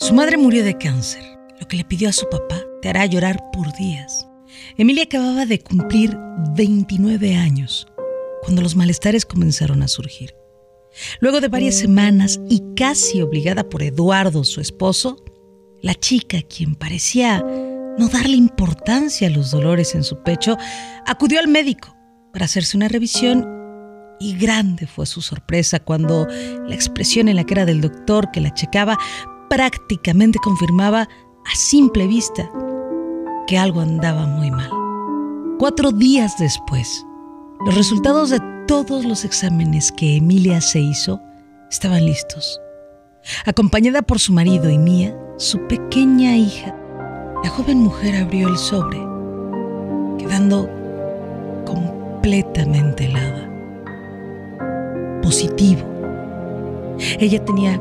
Su madre murió de cáncer. Lo que le pidió a su papá te hará llorar por días. Emilia acababa de cumplir 29 años cuando los malestares comenzaron a surgir. Luego de varias semanas y casi obligada por Eduardo, su esposo, la chica, quien parecía no darle importancia a los dolores en su pecho, acudió al médico para hacerse una revisión y grande fue su sorpresa cuando la expresión en la cara del doctor que la checaba prácticamente confirmaba a simple vista que algo andaba muy mal. Cuatro días después, los resultados de todos los exámenes que Emilia se hizo estaban listos. Acompañada por su marido y Mía, su pequeña hija, la joven mujer abrió el sobre, quedando completamente helada. Positivo. Ella tenía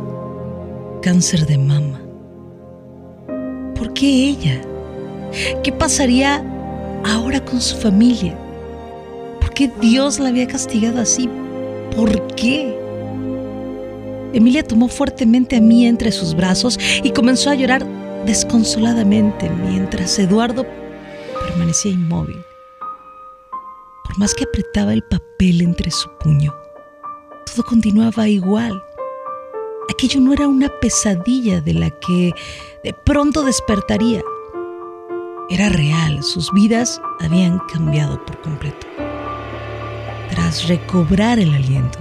cáncer de mama. ¿Por qué ella? ¿Qué pasaría ahora con su familia? ¿Por qué Dios la había castigado así? ¿Por qué? Emilia tomó fuertemente a Mía entre sus brazos y comenzó a llorar desconsoladamente mientras Eduardo permanecía inmóvil. Por más que apretaba el papel entre su puño, todo continuaba igual. Aquello no era una pesadilla de la que de pronto despertaría. Era real, sus vidas habían cambiado por completo. Tras recobrar el aliento,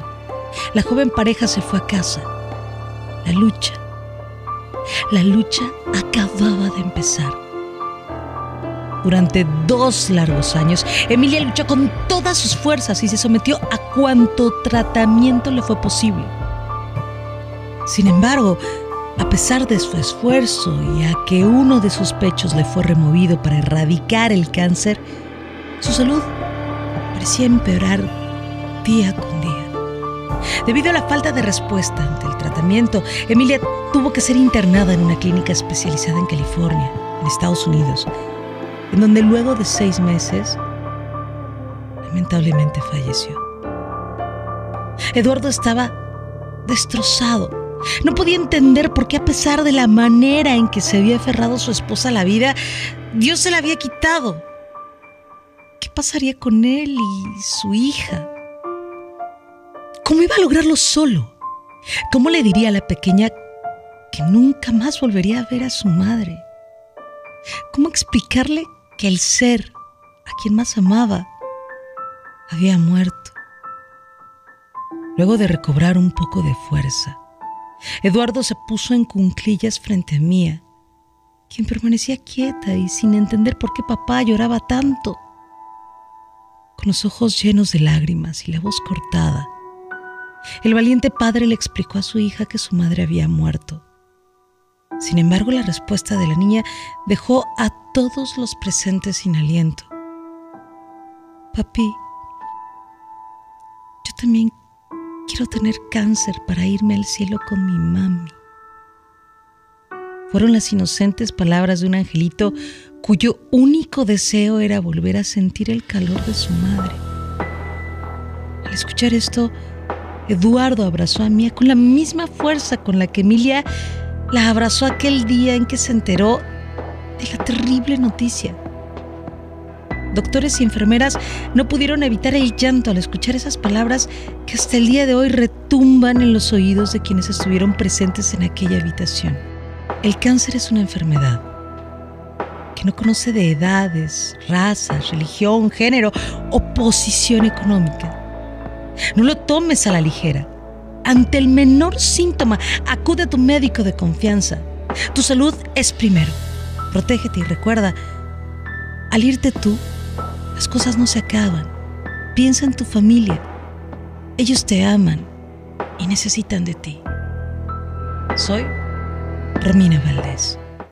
la joven pareja se fue a casa. La lucha, la lucha acababa de empezar. Durante dos largos años, Emilia luchó con todas sus fuerzas y se sometió a cuanto tratamiento le fue posible. Sin embargo, a pesar de su esfuerzo y a que uno de sus pechos le fue removido para erradicar el cáncer, su salud parecía empeorar día con día. Debido a la falta de respuesta ante el tratamiento, Emilia tuvo que ser internada en una clínica especializada en California, en Estados Unidos, en donde luego de seis meses, lamentablemente falleció. Eduardo estaba destrozado. No podía entender por qué a pesar de la manera en que se había aferrado su esposa a la vida, Dios se la había quitado. ¿Qué pasaría con él y su hija? ¿Cómo iba a lograrlo solo? ¿Cómo le diría a la pequeña que nunca más volvería a ver a su madre? ¿Cómo explicarle que el ser a quien más amaba había muerto? Luego de recobrar un poco de fuerza, Eduardo se puso en cunclillas frente a Mía, quien permanecía quieta y sin entender por qué papá lloraba tanto. Con los ojos llenos de lágrimas y la voz cortada, el valiente padre le explicó a su hija que su madre había muerto. Sin embargo, la respuesta de la niña dejó a todos los presentes sin aliento. Papi, yo también quiero tener cáncer para irme al cielo con mi mami. Fueron las inocentes palabras de un angelito cuyo único deseo era volver a sentir el calor de su madre. Al escuchar esto, Eduardo abrazó a Mía con la misma fuerza con la que Emilia la abrazó aquel día en que se enteró de la terrible noticia. Doctores y enfermeras no pudieron evitar el llanto al escuchar esas palabras que hasta el día de hoy retumban en los oídos de quienes estuvieron presentes en aquella habitación. El cáncer es una enfermedad que no conoce de edades, razas, religión, género o posición económica. No lo tomes a la ligera. Ante el menor síntoma, acude a tu médico de confianza. Tu salud es primero. Protégete y recuerda, al irte tú, las cosas no se acaban. Piensa en tu familia. Ellos te aman y necesitan de ti. Soy Romina Valdés.